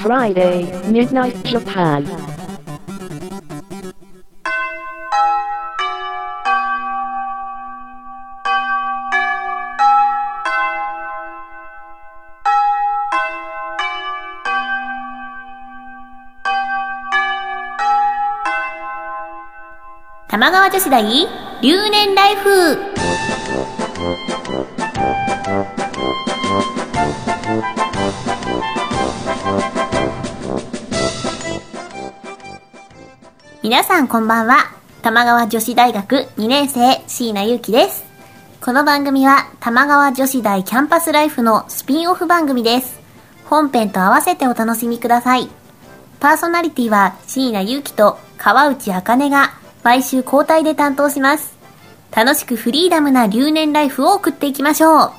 Friday, Midnight Japan. 玉川女子大留年ライフ皆さんこんばんは。玉川女子大学2年生椎名祐希です。この番組は玉川女子大キャンパスライフのスピンオフ番組です。本編と合わせてお楽しみください。パーソナリティは椎名祐希と川内茜が毎週交代で担当します。楽しくフリーダムな留年ライフを送っていきましょう。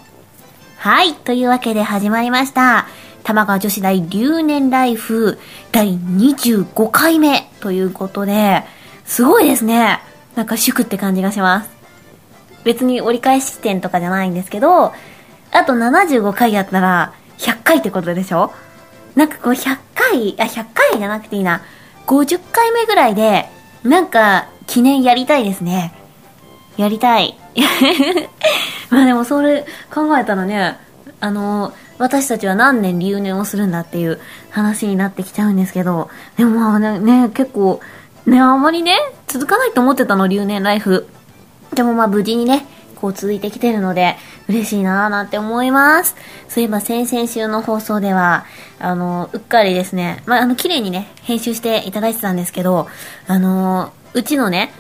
はい。というわけで始まりました。玉川女子大留年ライフ第25回目ということで、すごいですね。なんか祝って感じがします。別に折り返し点とかじゃないんですけど、あと75回やったら100回ってことでしょ？なんかこう100回、あ、100回じゃなくていいな。50回目ぐらいで、なんか記念やりたいですね。やりたい。まあでもそれ考えたらね、あの、私たちは何年留年をするんだっていう話になってきちゃうんですけど、でもまあね、ね結構、ね、あんまりね、続かないと思ってたの、留年ライフ。でもまあ無事にね、こう続いてきてるので、嬉しいなぁなんて思います。そういえば先々週の放送では、あの、うっかりですね、まあ、あの、綺麗にね、編集していただいてたんですけど、あの、うちのね、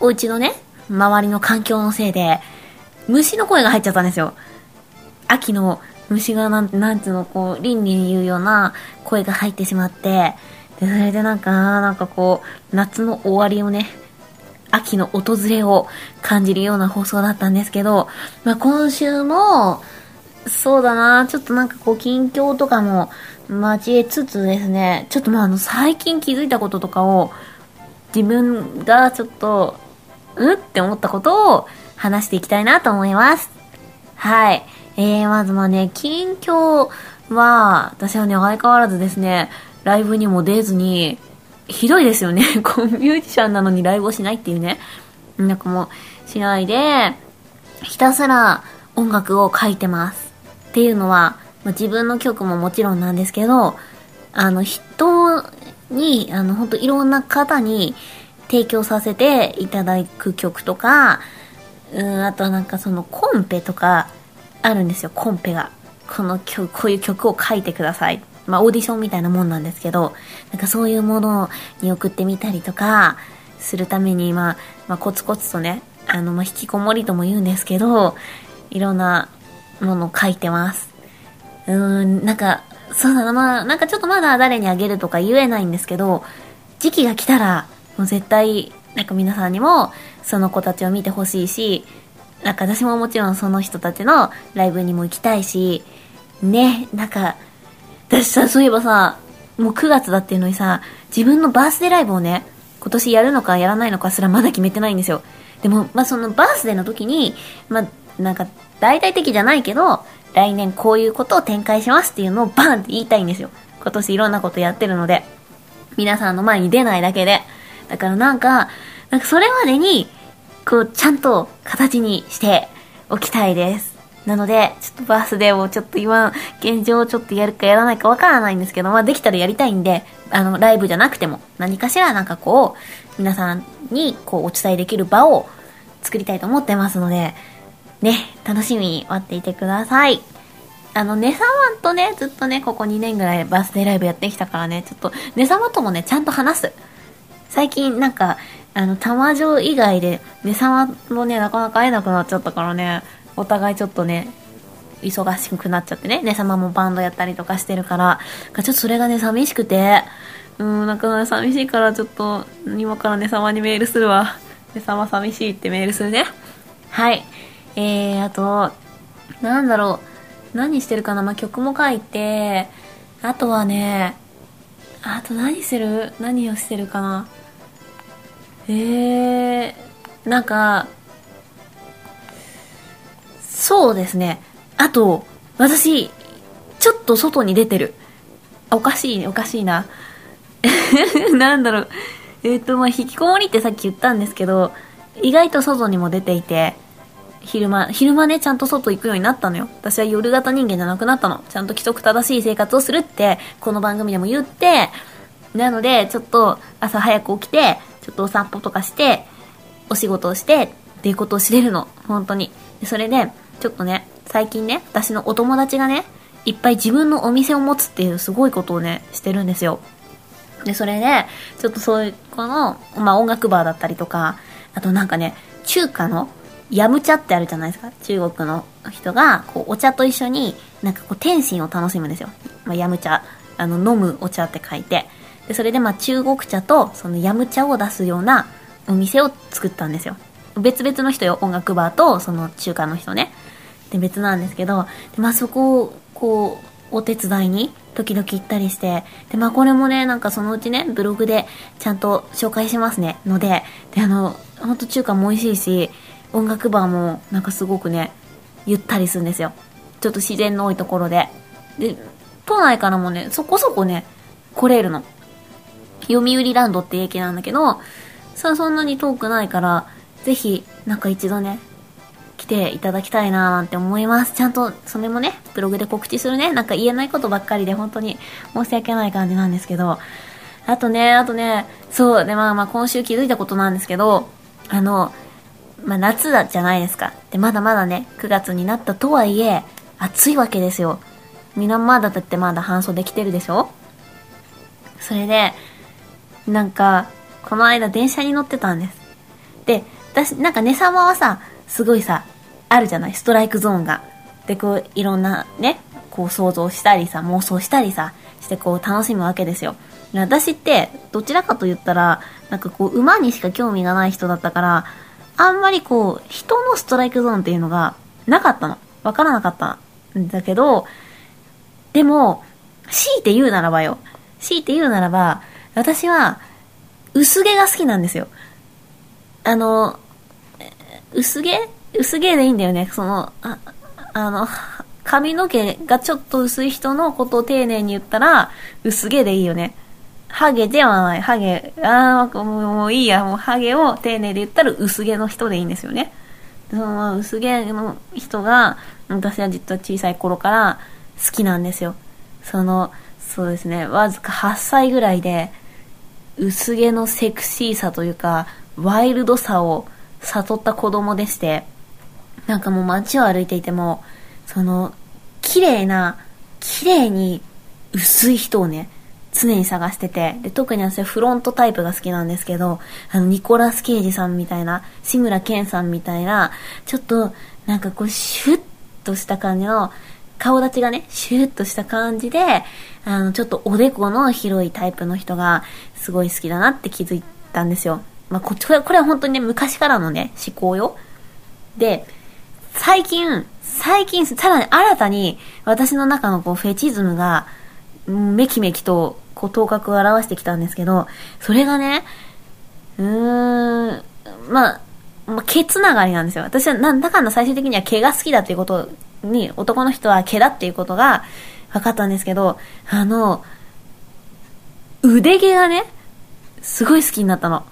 お家のね、周りの環境のせいで、虫の声が入っちゃったんですよ。秋の虫がなん、なんつうの、こう、倫理に言うような声が入ってしまって、で、それでなんか、なんかこう、夏の終わりをね、秋の訪れを感じるような放送だったんですけど、まあ、今週も、そうだな、ちょっとなんかこう、近況とかも交えつつですね、ちょっとまあ、あの、最近気づいたこととかを、自分がちょっと、うんって思ったことを話していきたいなと思います。はい。えー、まずまあね、近況は、私はね、相変わらずですね、ライブにも出ずに、ひどいですよね。こう、ミュージシャンなのにライブをしないっていうね。なんかもう、しないで、ひたすら音楽を書いてます。っていうのは、まあ、自分の曲ももちろんなんですけど、あの、人に、あの、本当いろんな方に提供させていただく曲とか、うん、あとはなんかそのコンペとかあるんですよ、コンペが。この曲、こういう曲を書いてください。まあ、オーディションみたいなもんなんですけど、なんかそういうものに送ってみたりとか、するために、まあ、まあ、コツコツとね、あの、まあ、引きこもりとも言うんですけど、いろんなものを書いてます。うーん、なんか、そうだな、まあ、なんかちょっとまだ誰にあげるとか言えないんですけど、時期が来たら、もう絶対、なんか皆さんにも、その子たちを見てほしいし、なんか私ももちろんその人たちのライブにも行きたいし、ね、なんか、私さ、そういえばさ、もう9月だっていうのにさ、自分のバースデーライブをね、今年やるのかやらないのかすらまだ決めてないんですよ。でも、まあ、そのバースデーの時に、まあ、なんか、大々的じゃないけど、来年こういうことを展開しますっていうのをバンって言いたいんですよ。今年いろんなことやってるので。皆さんの前に出ないだけで。だからなんか、なんかそれまでに、こう、ちゃんと形にしておきたいです。なので、ちょっとバースデーをちょっと今、現状をちょっとやるかやらないかわからないんですけど、まあできたらやりたいんで、あの、ライブじゃなくても、何かしらなんかこう、皆さんにこうお伝えできる場を作りたいと思ってますので、ね、楽しみに待っていてください。あの、ネサマンとね、ずっとね、ここ2年ぐらいバースデーライブやってきたからね、ちょっと、ネサマともね、ちゃんと話す。最近なんか、あの、玉城以外で、ネサマもね、なかなか会えなくなっちゃったからね、お互いちょっとね、忙しくなっちゃってね、ネサマもバンドやったりとかしてるから、ちょっとそれがね、寂しくて、うん、なんか寂しいからちょっと、今からネサマにメールするわ。ネサマ寂しいってメールするね。はい。えー、あと、なんだろう。何してるかな？まあ、曲も書いて、あとはね、あと何する？何をしてるかな？えー、なんか、そうですね。あと、私、ちょっと外に出てる。おかしいね、おかしいな。なんだろう。えっ、と、まあ、引きこもりってさっき言ったんですけど、意外と外にも出ていて、昼間、昼間ね、ちゃんと外行くようになったのよ。私は夜型人間じゃなくなったの。ちゃんと規則正しい生活をするって、この番組でも言って、なので、ちょっと朝早く起きて、ちょっとお散歩とかして、お仕事をして、っていうことを知れるの。本当に。それで、ちょっとね、最近ね、私のお友達がね、いっぱい自分のお店を持つっていうすごいことをね、してるんですよ。で、それで、ちょっとそういう、この、まあ音楽バーだったりとか、あとなんかね、中華の、ヤムチャってあるじゃないですか。中国の人が、こう、お茶と一緒に、なんかこう、天津を楽しむんですよ。まあ、ヤム茶。あの、飲むお茶って書いて。で、それでまあ、中国茶と、そのヤム茶を出すようなお店を作ったんですよ。別々の人よ。音楽バーと、その中華の人ね。で、別なんですけど、で、まあ、そこを、こう、お手伝いに、時々行ったりして、で、まあ、これもね、なんかそのうちね、ブログでちゃんと紹介しますね。ので、で、あの、ほんと中華も美味しいし、音楽バーもなんかすごくね、ゆったりするんですよ。ちょっと自然の多いところで。で、都内からもね、そこそこね、来れるの。読売ランドって駅なんだけど、さあそんなに遠くないから、ぜひ、なんか一度ね、来ていただきたいなーなんて思います。ちゃんと、それもね、ブログで告知するね。なんか言えないことばっかりで本当に申し訳ない感じなんですけど。あとね、あとね、そう、で、まあまあ今週気づいたことなんですけど、あの、まあ夏だじゃないですか。で、まだまだね、9月になったとはいえ、暑いわけですよ。みんなまだだってまだ半袖着てるでしょ？それで、なんか、この間電車に乗ってたんです。で、私、なんかねさまはさ、すごいさ、あるじゃない？ストライクゾーンが。で、こう、いろんなね、こう想像したりさ、妄想したりさ、してこう楽しむわけですよ。私って、どちらかと言ったら、なんかこう、馬にしか興味がない人だったから、あんまりこう、人のストライクゾーンっていうのがなかったの。わからなかったんだけど、でも、強いて言うならばよ。強いて言うならば、私は、薄毛が好きなんですよ。あの、薄毛？薄毛でいいんだよね。その、ああの、髪の毛がちょっと薄い人のことを丁寧に言ったら、薄毛でいいよね。ハゲではない。ハゲ、ああ、もういいや。もうハゲを丁寧で言ったら薄毛の人でいいんですよね。その薄毛の人が、私は実は小さい頃から好きなんですよ。その、そうですね、わずか8歳ぐらいで、薄毛のセクシーさというか、ワイルドさを悟った子供でして、なんかもう街を歩いていても、その、綺麗な、綺麗に薄い人をね、常に探してて、で、特に私はフロントタイプが好きなんですけど、あの、ニコラス・ケイジさんみたいな、志村けんさんみたいな、ちょっと、なんかこう、シュッとした感じの、顔立ちがね、シューッとした感じで、あの、ちょっとおでこの広いタイプの人が、すごい好きだなって気づいたんですよ。まあ、ここれ、これは本当にね、昔からのね、思考よ。で、最近、最近、さらに新たに、私の中のこう、フェチズムが、うんめきめきと、こう、頭角を表してきたんですけど、それがね、うーん、まあ、まあ、毛つながりなんですよ。私はなんだかんだ最終的には毛が好きだっていうことに、男の人は毛だっていうことが分かったんですけど、あの、腕毛がね、すごい好きになったの。っ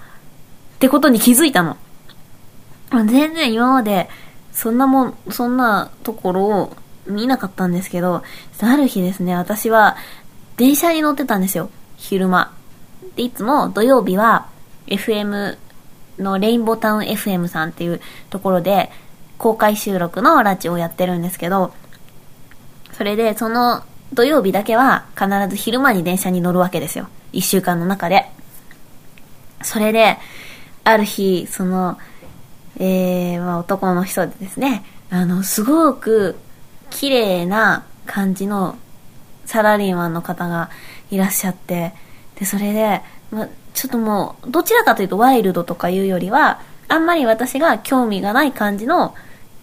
てことに気づいたの。全然今まで、そんなもん、そんなところを見なかったんですけど、ある日ですね、私は電車に乗ってたんですよ。昼間。で、いつも土曜日は FM のレインボータウン FM さんっていうところで公開収録のラジオをやってるんですけど、それでその土曜日だけは必ず昼間に電車に乗るわけですよ。一週間の中で。それで、ある日、その、えー、まあ男の人でですね、あの、すごく綺麗な感じのサラリーマンの方がいらっしゃって、で、それで、まあ、ちょっともう、どちらかというとワイルドとかいうよりは、あんまり私が興味がない感じの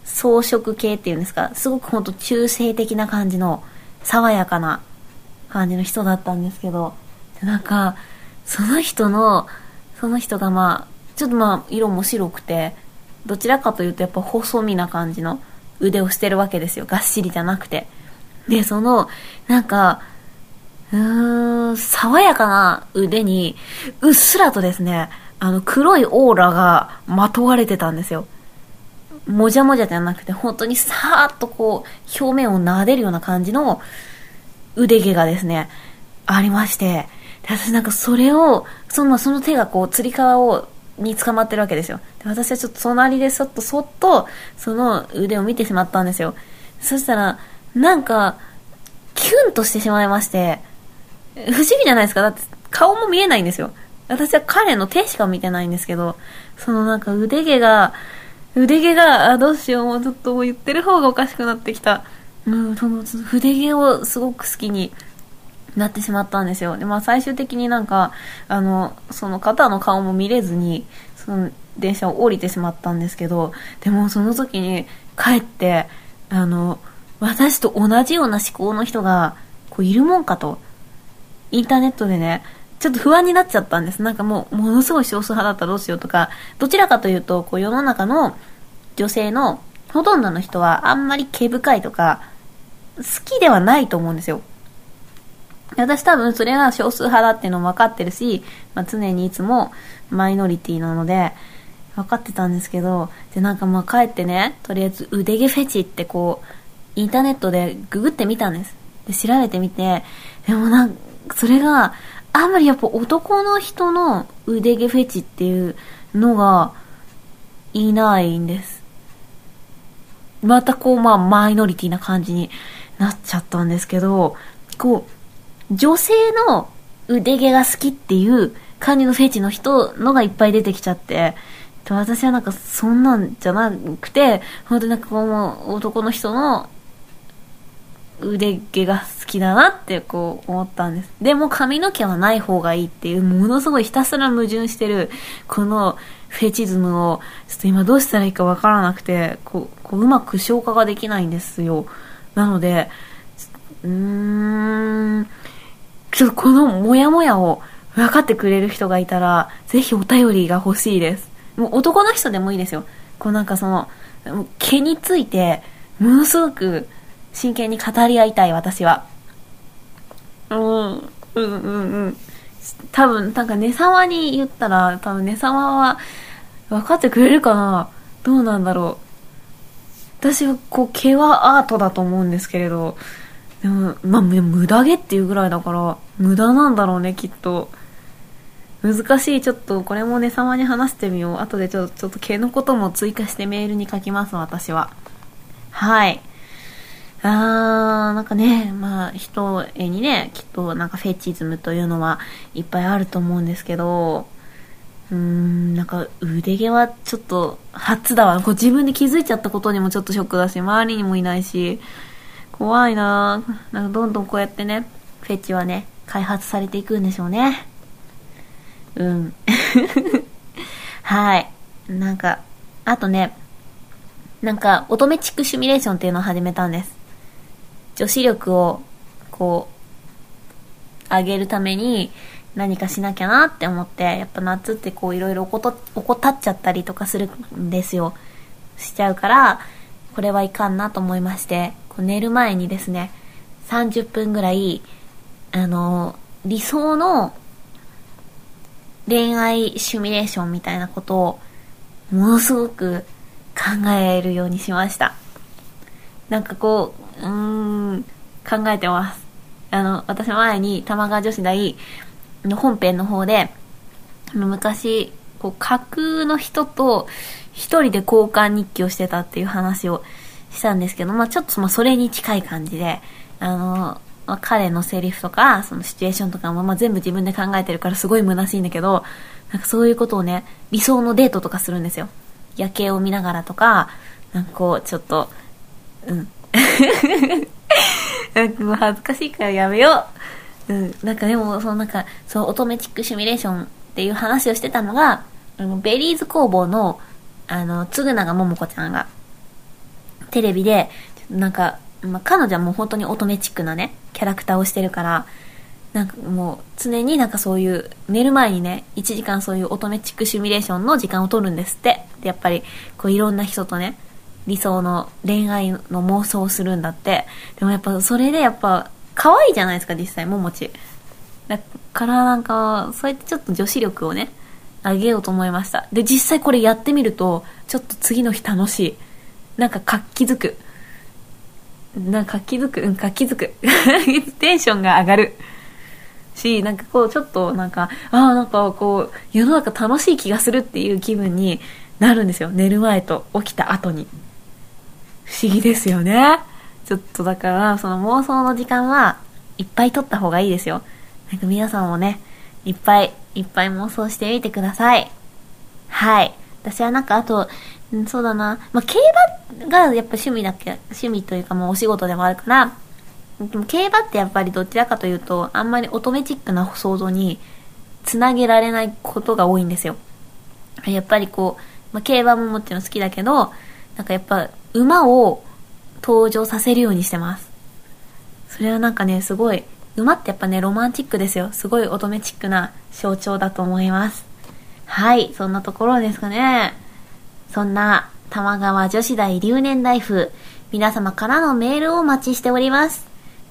装飾系っていうんですか、すごくほんと中性的な感じの、爽やかな感じの人だったんですけど、なんか、その人の、その人がまあ、ちょっとまあ、色も白くて、どちらかというとやっぱ細身な感じの腕をしてるわけですよ。がっしりじゃなくて。で、その、なんか、うーん、爽やかな腕に、うっすらとですね、あの、黒いオーラがまとわれてたんですよ。もじゃもじゃじゃなくて、本当にさーっとこう、表面を撫でるような感じの腕毛がですね、ありまして、で私なんかそれを、その、その手がこう、つり革を、に捕まってるわけですよ。で私はちょっと隣でそっとそっと、その腕を見てしまったんですよ。そしたら、なんか、キュンとしてしまいまして、不思議じゃないですかだって顔も見えないんですよ。私は彼の手しか見てないんですけど、そのなんか腕毛が、腕毛が、あ、どうしよう、もうちょっともう言ってる方がおかしくなってきた。うん、その、筆毛をすごく好きになってしまったんですよ。で、まあ最終的になんか、あの、その方の顔も見れずに、その電車を降りてしまったんですけど、でもその時に帰って、あの、私と同じような思考の人が、こういるもんかと、インターネットでね、ちょっと不安になっちゃったんです。なんかもう、ものすごい少数派だったらどうしようとか、どちらかというと、こう世の中の女性のほとんどの人はあんまり毛深いとか、好きではないと思うんですよ。私多分それが少数派だっていうのも分かってるし、まあ、常にいつもマイノリティなので、分かってたんですけど、で、なんかまあ帰ってね、とりあえず腕毛フェチってこう、インターネットでググってみたんです。で、調べてみて、でもなんか、それが、あんまりやっぱ男の人の腕毛フェチっていうのがいないんです。またこう、まあ、マイノリティな感じになっちゃったんですけど、こう、女性の腕毛が好きっていう感じのフェチの人のがいっぱい出てきちゃって、私はなんかそんなんじゃなくて、本当になんかこう、男の人の腕毛が好きだなってこう思ったんです。でも髪の毛はない方がいいっていう、ものすごいひたすら矛盾してる、このフェチズムを、ちょっと今どうしたらいいかわからなくて、こう、こううまく消化ができないんですよ。なので、うーん、ちょっとこのモヤモヤを分かってくれる人がいたら、ぜひお便りが欲しいです。もう男の人でもいいですよ。こうなんかその、毛について、ものすごく真剣に語り合いたい、私は。うん、うん、うん、うん。多分、なんか、ねさまに言ったら、多分、ねさまは、分かってくれるかなどうなんだろう。私は、こう、毛はアートだと思うんですけれど、でも、まあ、無駄毛っていうぐらいだから、無駄なんだろうね、きっと。難しい。ちょっと、これもねさまに話してみよう。後でちょっと、ちょっと毛のことも追加してメールに書きます、私は。はい。あー、なんかね、まあ、人絵にね、きっとなんかフェチズムというのはいっぱいあると思うんですけど、うーん、なんか腕毛はちょっと初だわ。こう自分で気づいちゃったことにもちょっとショックだし、周りにもいないし、怖いななんかどんどんこうやってね、フェチはね、開発されていくんでしょうね。うん。はい。なんか、あとね、なんか、乙女チックシミュレーションっていうのを始めたんです。女子力を、こう、上げるために何かしなきゃなって思って、やっぱ夏ってこういろいろ怠っちゃったりとかするんですよ。しちゃうから、これはいかんなと思いまして、こう寝る前にですね、30分ぐらい、あの、理想の恋愛シミュレーションみたいなことを、ものすごく考えるようにしました。なんかこう、うーん、考えてます。あの、私前に玉川女子大の本編の方で、昔、こう、架空の人と一人で交換日記をしてたっていう話をしたんですけど、まあちょっとまあそれに近い感じで、あの、まあ、彼のセリフとか、そのシチュエーションとかも、まあ、全部自分で考えてるからすごい虚しいんだけど、なんかそういうことをね、理想のデートとかするんですよ。夜景を見ながらとか、なんかこう、ちょっと、うん、もう恥ずかしいからやめよう。うん。なんかでも、そのなんか、そう、乙女チックシミュレーションっていう話をしてたのが、あの、ベリーズ工房の、あの、つぐながももこちゃんが、テレビで、なんか、まあ、彼女はもう本当に乙女チックなね、キャラクターをしてるから、なんかもう常になんかそういう寝る前にね1時間そういう乙女チックシミュレーションの時間を取るんですってでやっぱりこういろんな人とね理想の恋愛の妄想をするんだって。でもやっぱそれでやっぱ可愛いじゃないですか、実際、ももち。だからなんか、そうやってちょっと女子力をね、上げようと思いました。で、実際これやってみると、ちょっと次の日楽しい。なんか活気づく。なんか活気づく、うん、活気づく。テンションが上がる。し、なんかこう、ちょっとなんか、ああ、なんかこう、世の中楽しい気がするっていう気分になるんですよ。寝る前と起きた後に。不思議ですよね。ちょっとだから、その妄想の時間はいっぱい取った方がいいですよ。なんか皆さんもね、いっぱい、いっぱい妄想してみてください。はい。私はなんかあと、んそうだな。まあ、競馬がやっぱ趣味だっけ、趣味というかもうお仕事でもあるから、でも競馬ってやっぱりどちらかというと、あんまり乙女チックな想像につなげられないことが多いんですよ。やっぱりこう、まあ、競馬ももちろん好きだけど、なんかやっぱ馬を登場させるようにしてます。それはなんかね、すごい、馬ってやっぱね、ロマンチックですよ。すごい乙女チックな象徴だと思います。はい、そんなところですかね。そんな、玉川女子大留年ライフ、皆様からのメールをお待ちしております。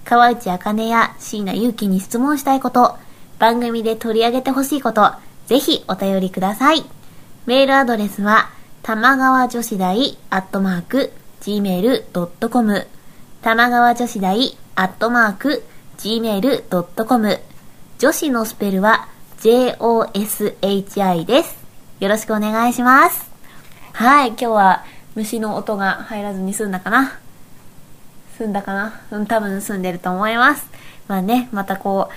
川内あかねや椎名祐希に質問したいこと、番組で取り上げてほしいこと、ぜひお便りください。メールアドレスは、玉川女子大アットマーク、gmail.com、玉川女子大アットマーク、gmail.com、女子のスペルは、joshi です。よろしくお願いします。はい、今日は虫の音が入らずに済んだかな済んだかなうん、多分済んでると思います。まあね、またこ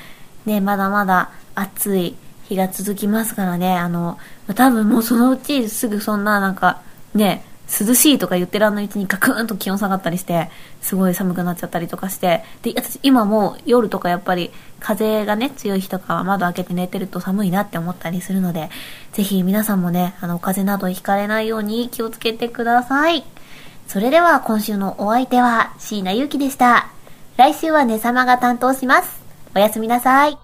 う、ね、まだまだ暑い日が続きますからね、あの、多分もうそのうちすぐそんななんか、ね、涼しいとか言ってらんのうちにガクーンと気温下がったりして、すごい寒くなっちゃったりとかして、で、私今もう夜とかやっぱり風がね、強い日とかは窓開けて寝てると寒いなって思ったりするので、ぜひ皆さんもね、あの、風邪などひかれないように気をつけてください。それでは今週のお相手は椎名ゆうきでした。来週はねさまが担当します。おやすみなさい。